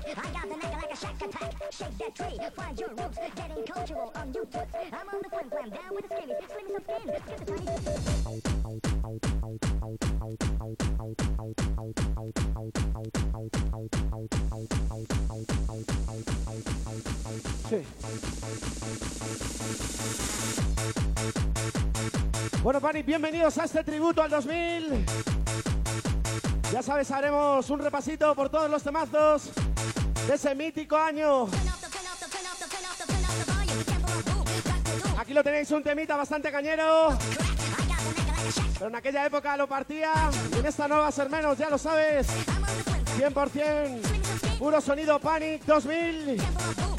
correct. I got the neck like a shack attack. Shake that tree, find your roots, getting cultural on YouTube. I'm on the flim flam, down with the skinnies, slim some skin, skip the tiny. Sí. Bueno, Pani, bienvenidos a este tributo al 2000. Ya sabes, haremos un repasito por todos los temazos de ese mítico año. Aquí lo tenéis, un temita bastante cañero. Pero en aquella época lo partía. En esta no va a ser menos, ya lo sabes. I'm on the flim flam. 100%. Slim some skin. Puro sonido Panic 2000.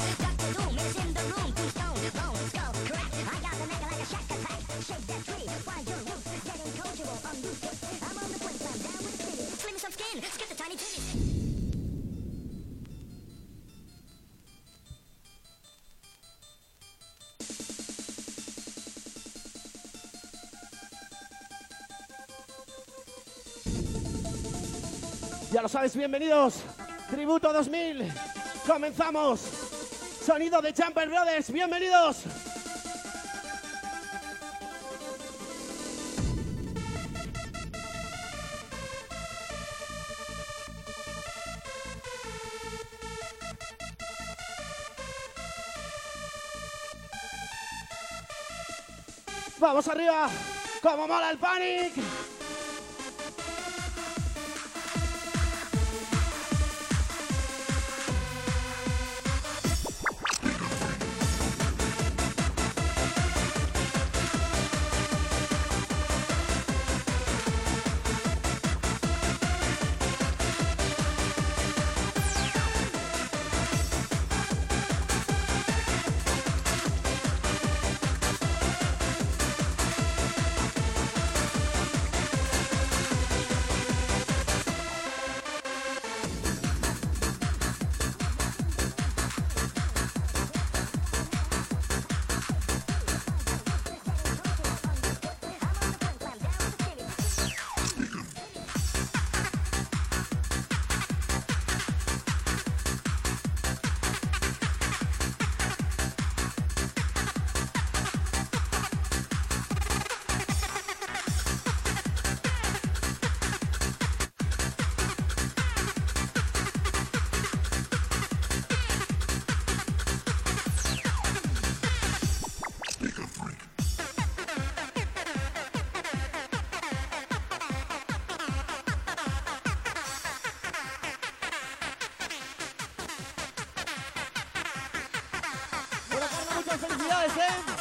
Lo sabes, bienvenidos. Tributo 2000. Comenzamos. Sonido de Jumper Brothers, bienvenidos. Vamos arriba. Como mola el panic. Carla, muchas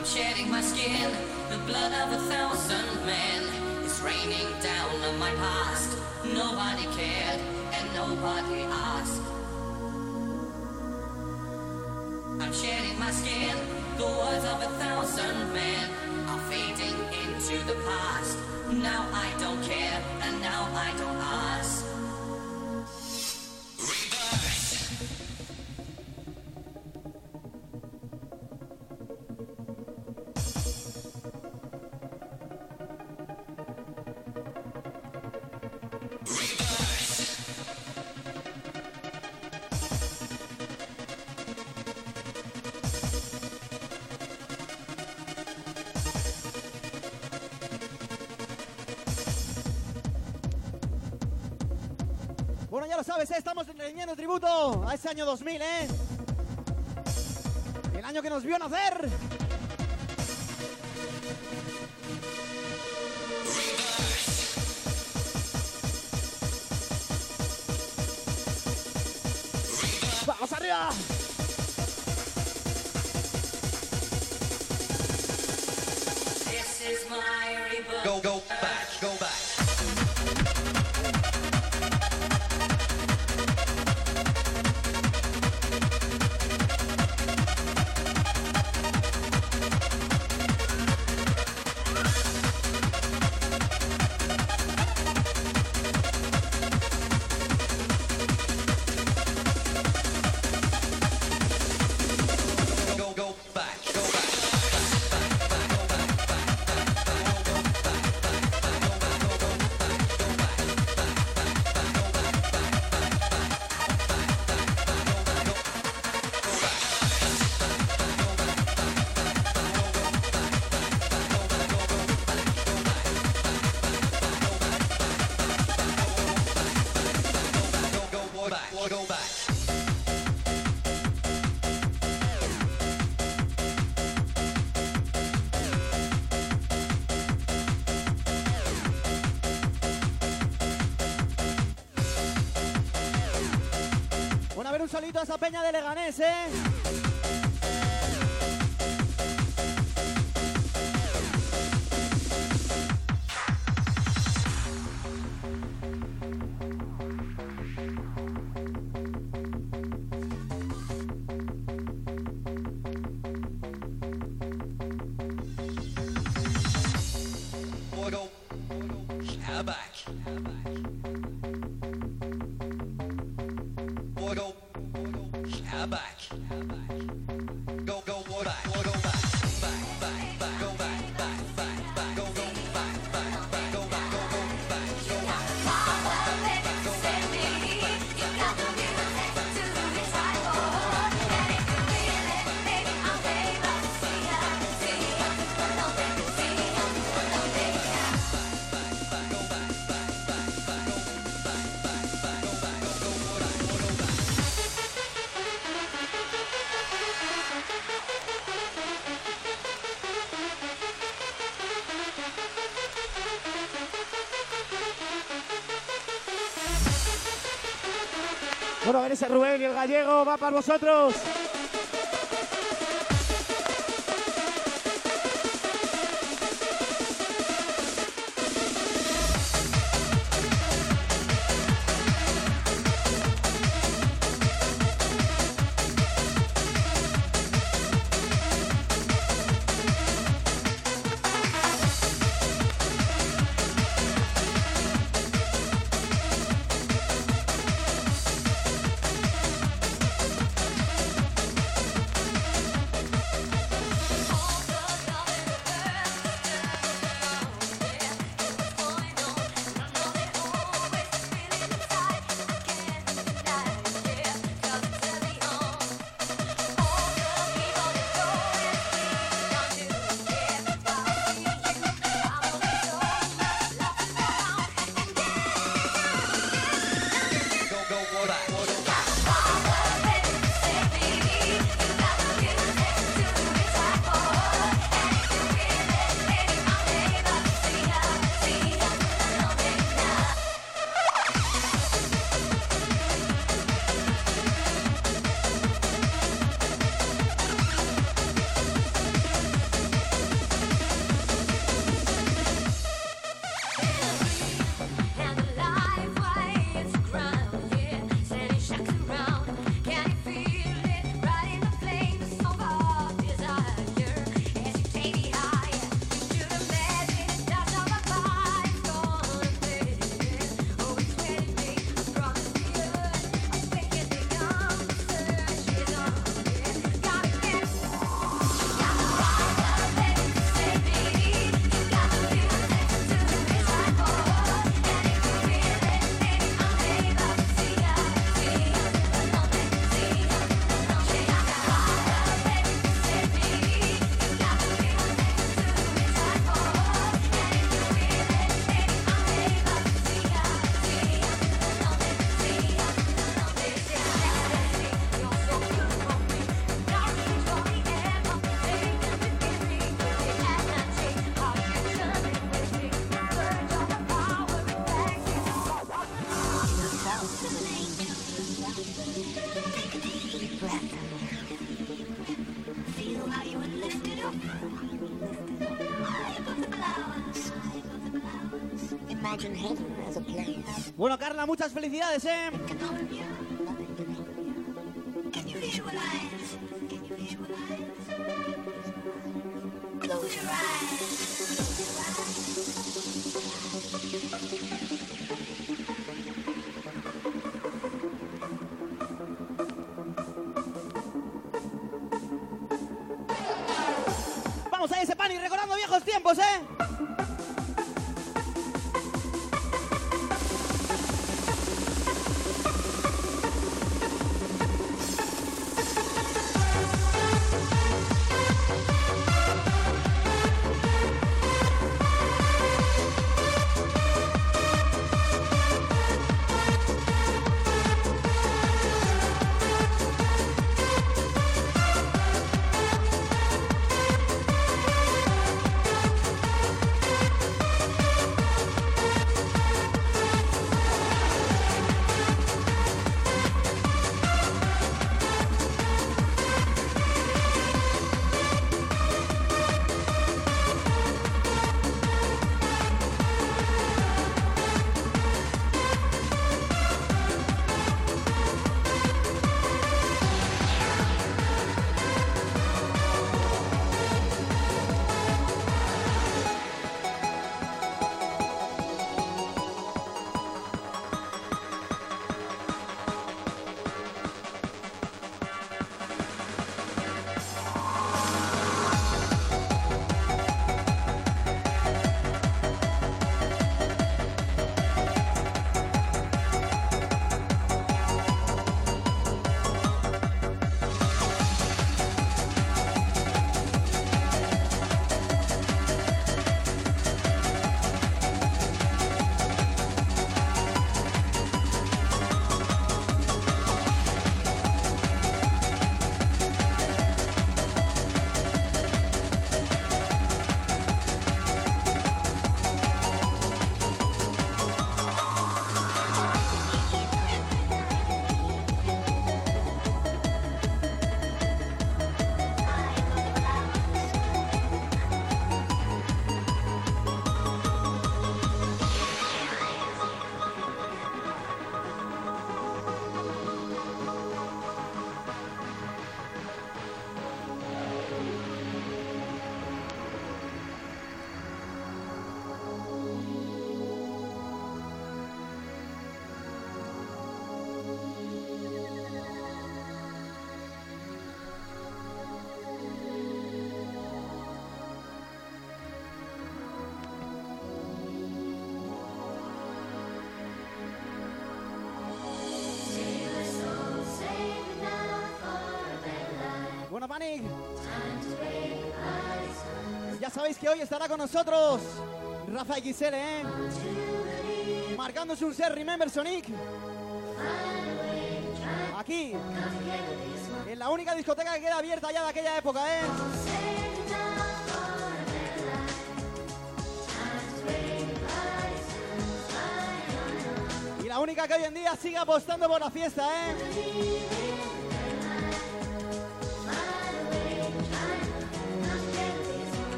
I'm shedding my skin, the blood of a thousand men is raining down on my past. Nobody cared and nobody asked. I'm shedding my skin, the words of a thousand men are fading into the past. Now I don't care and now I don't lo sabes, ¿eh? estamos rendiendo tributo a ese año 2000, ¿eh? El año que nos vio nacer. Solito a esa peña de Leganés, ¿eh? Bueno, a ver ese Rubén y el gallego, va para vosotros. Muchas felicidades, ¿eh? Ya sabéis que hoy estará con nosotros Rafa XL, ¿eh? Marcándose un ser Remember Sonic. Aquí. En la única discoteca que queda abierta ya de aquella época, ¿eh? Y la única que hoy en día sigue apostando por la fiesta, ¿eh?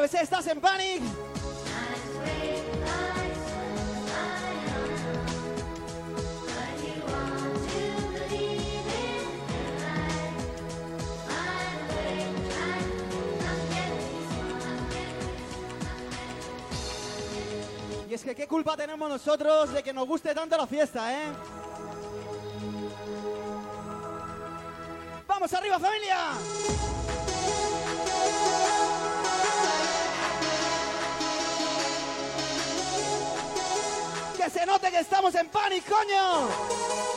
Sabes, ¿eh? estás en Panic. Y es que qué culpa tenemos nosotros de que nos guste tanto la fiesta, ¿eh? ¡Vamos arriba, familia! Se note que estamos en Panic, coño!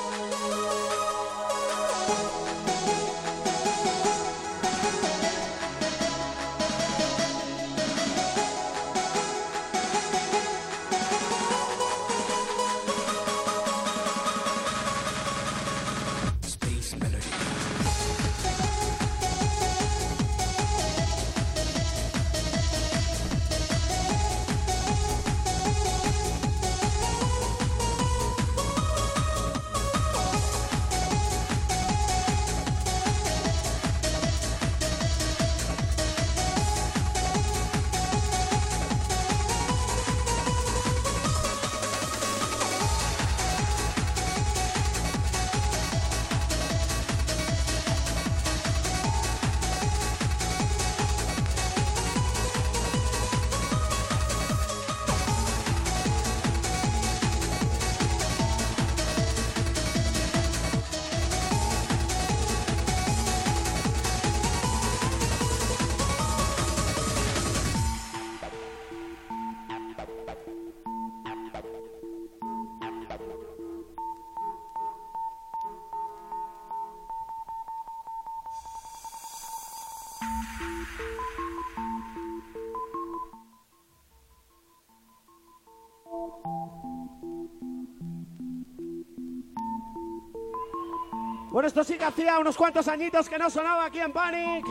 Bueno, esto sí que hacía unos cuantos añitos que no sonaba aquí en Panic.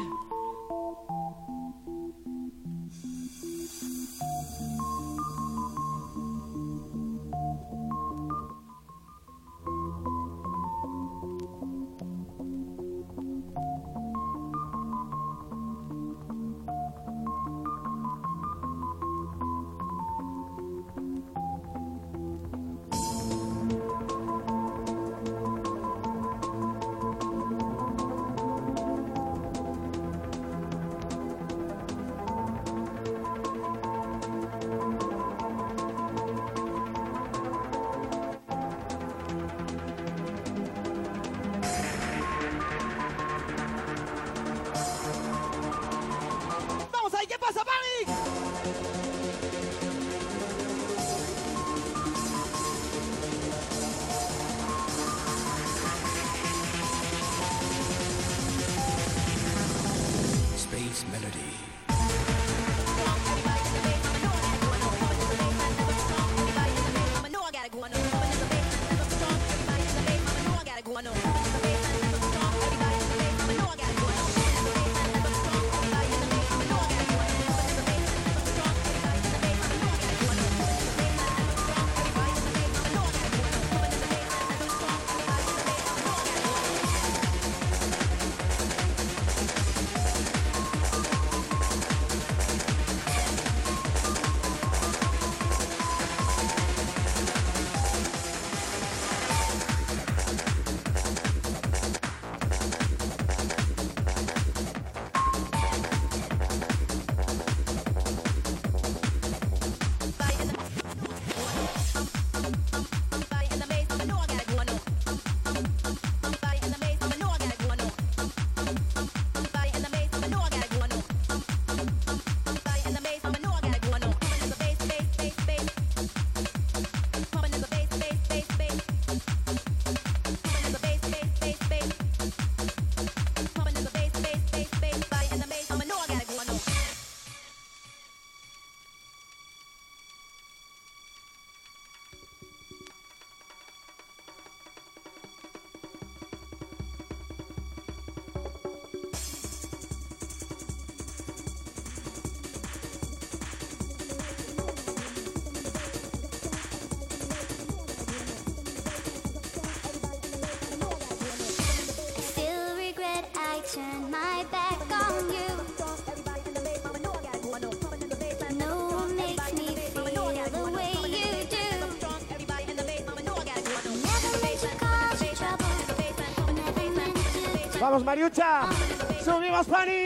¡Vamos, Mariucha! ¡Subimos, Pani!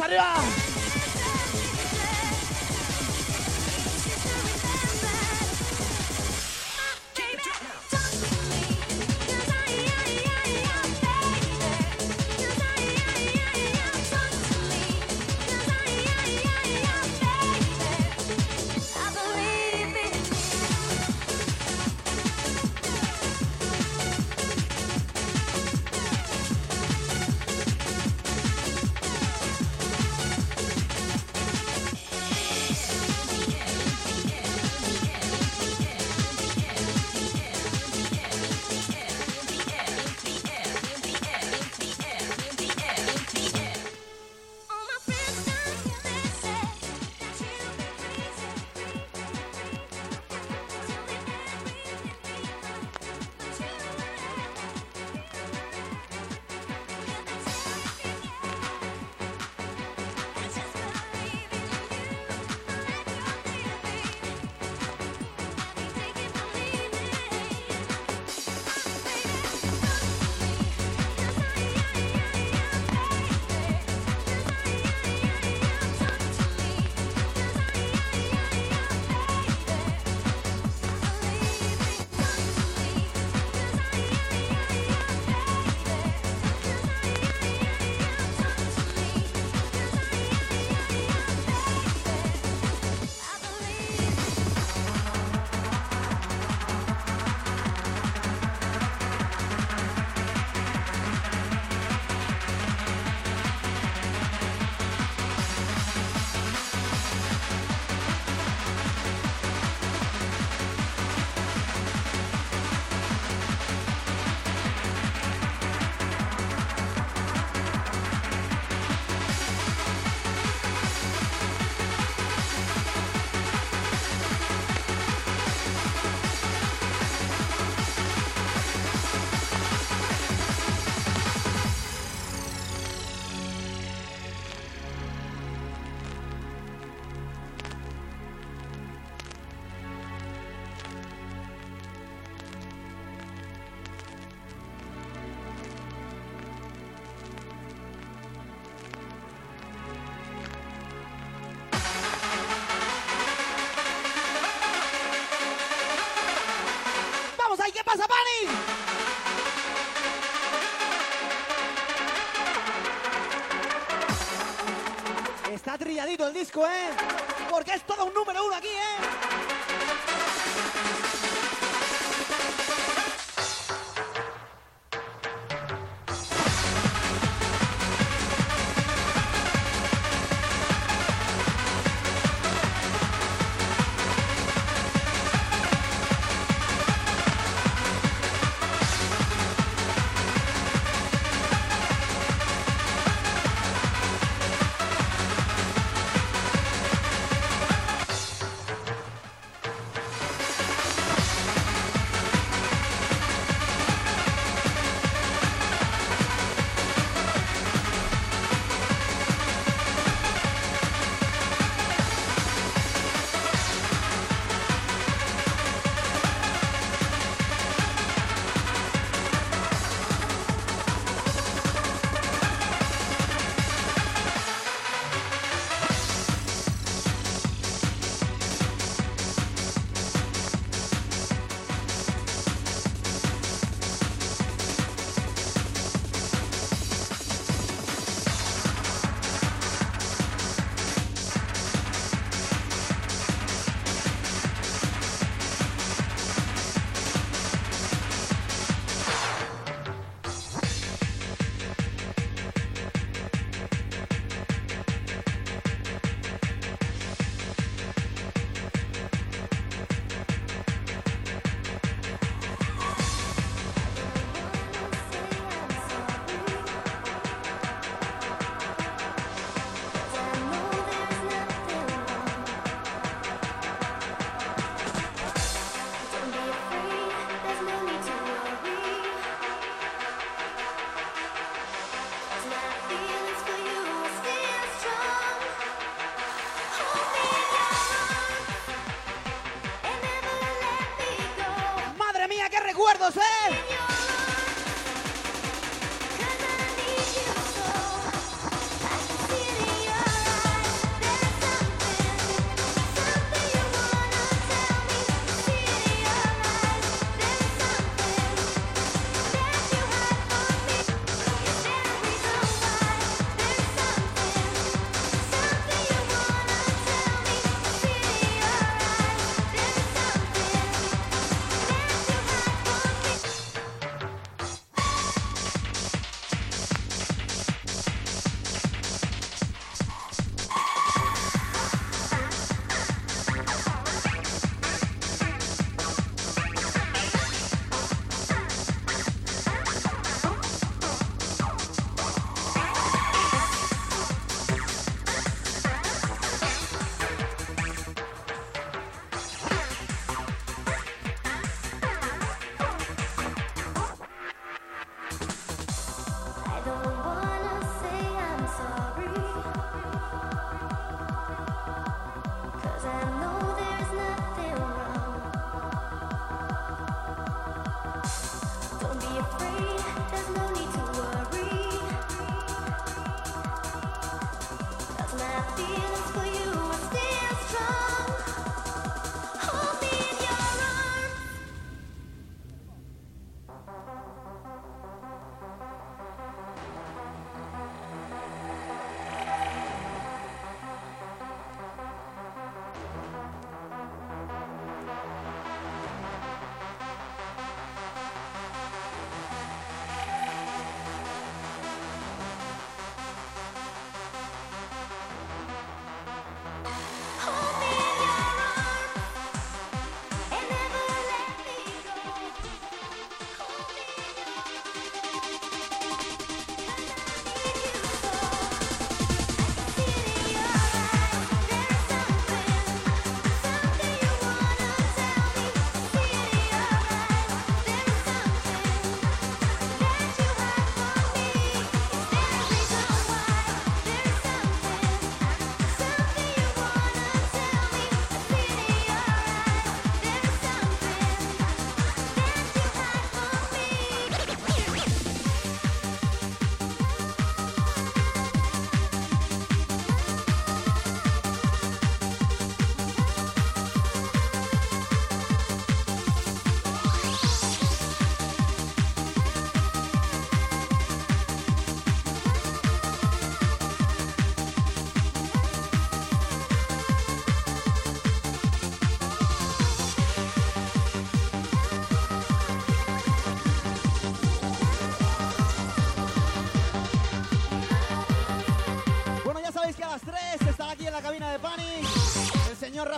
Arriba! Pasa, Pani? Está trilladito el disco, ¿eh? Porque es todo un número uno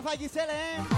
Rafa Giselle, ¿eh?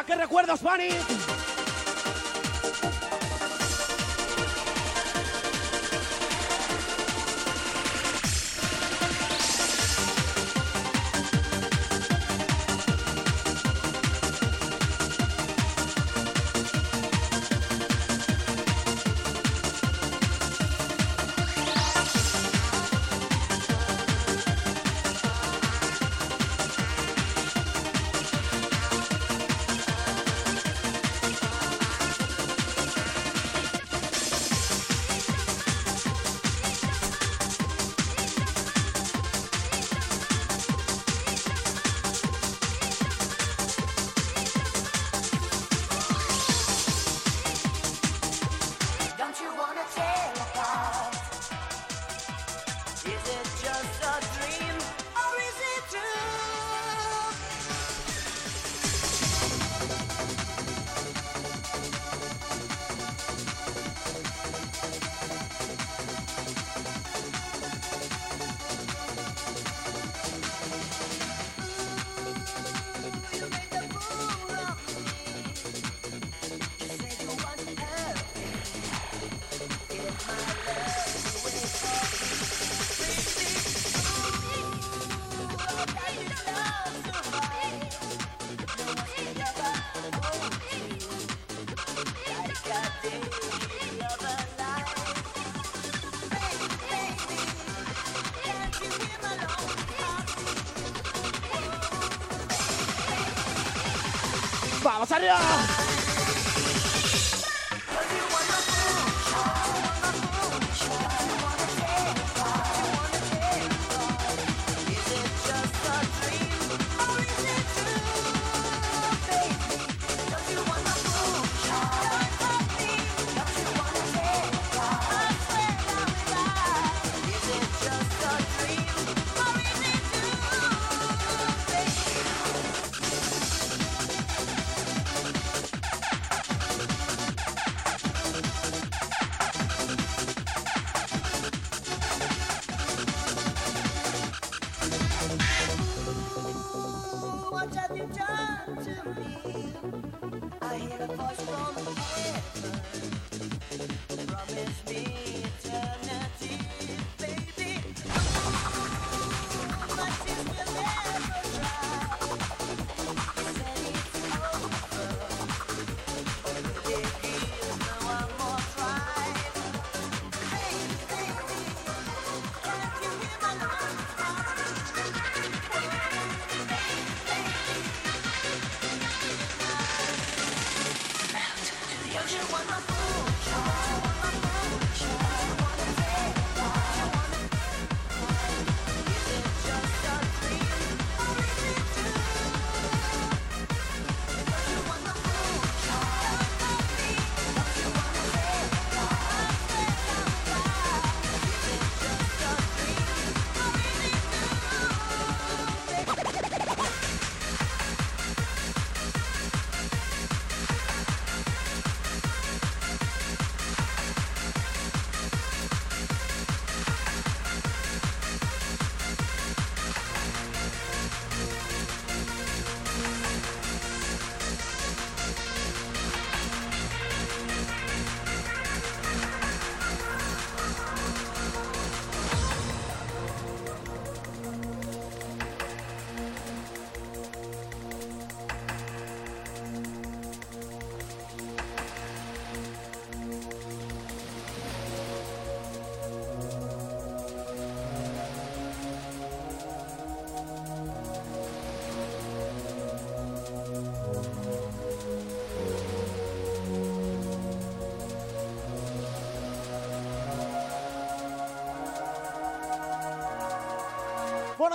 Arriba, ¿qué recuerdos, Fanny? vamos arriba. Thank you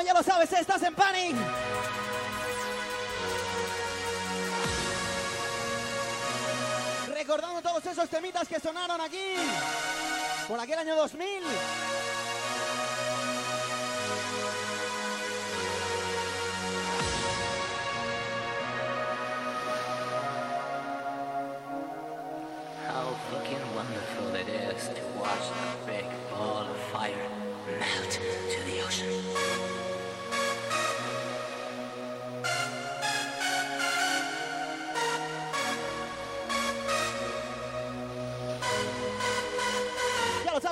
Ya lo sabes, estás en Panic. Recordando todos esos temitas que sonaron aquí por aquel año 2000.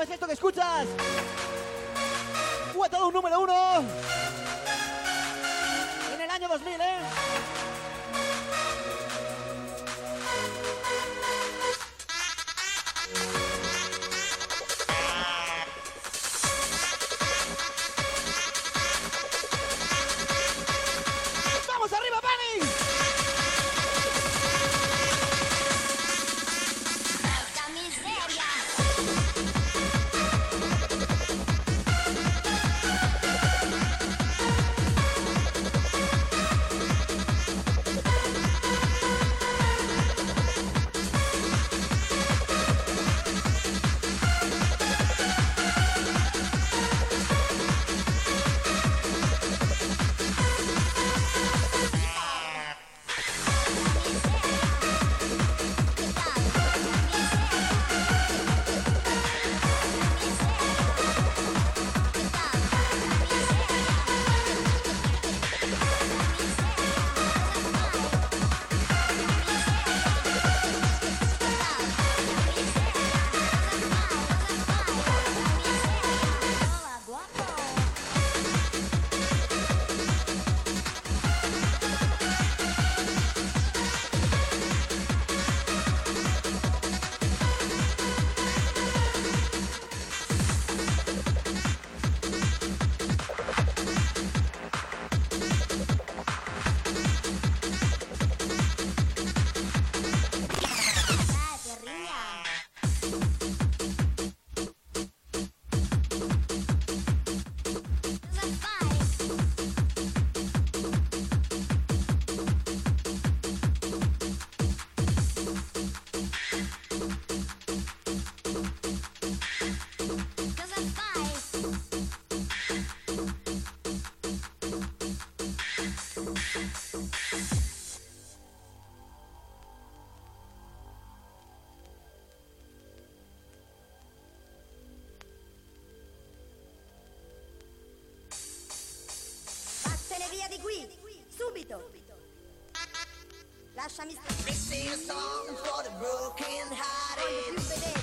Sabes, esto que escuchas. Un número uno. subito. Lasciami stare. This is a song for the broken hearted.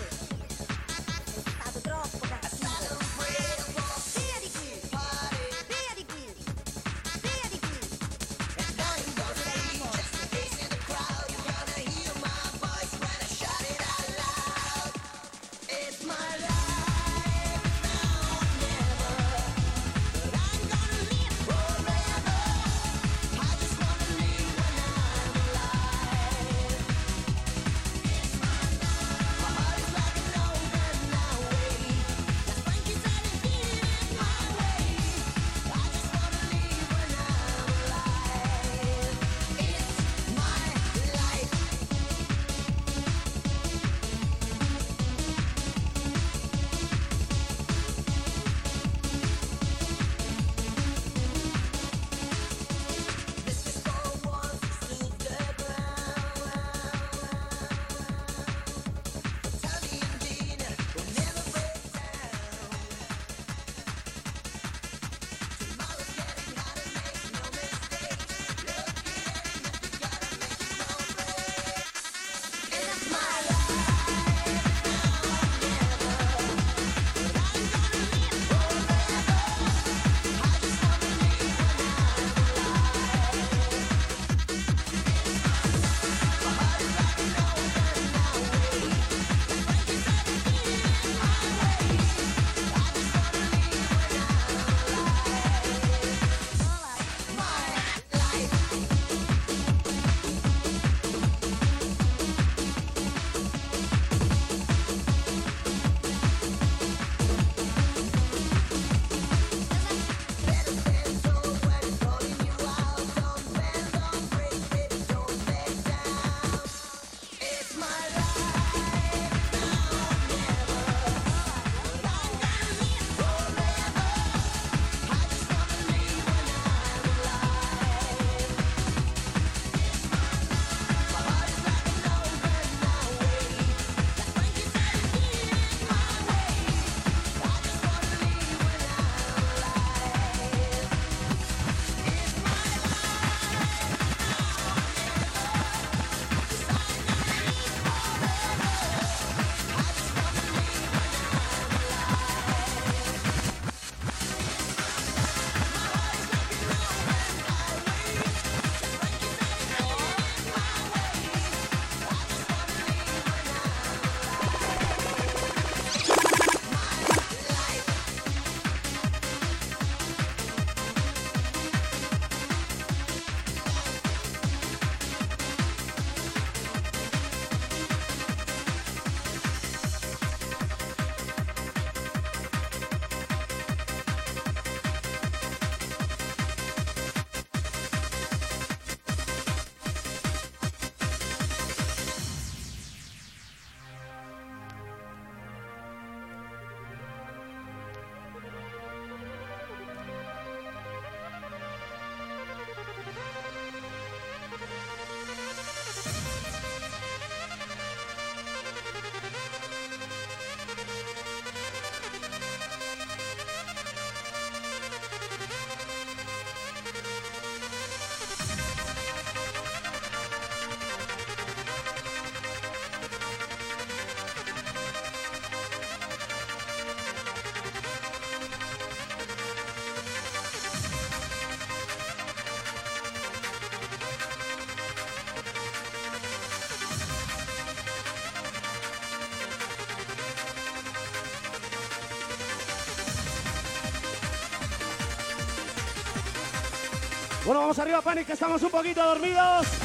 Bueno, vamos arriba, Panic, que estamos un poquito dormidos.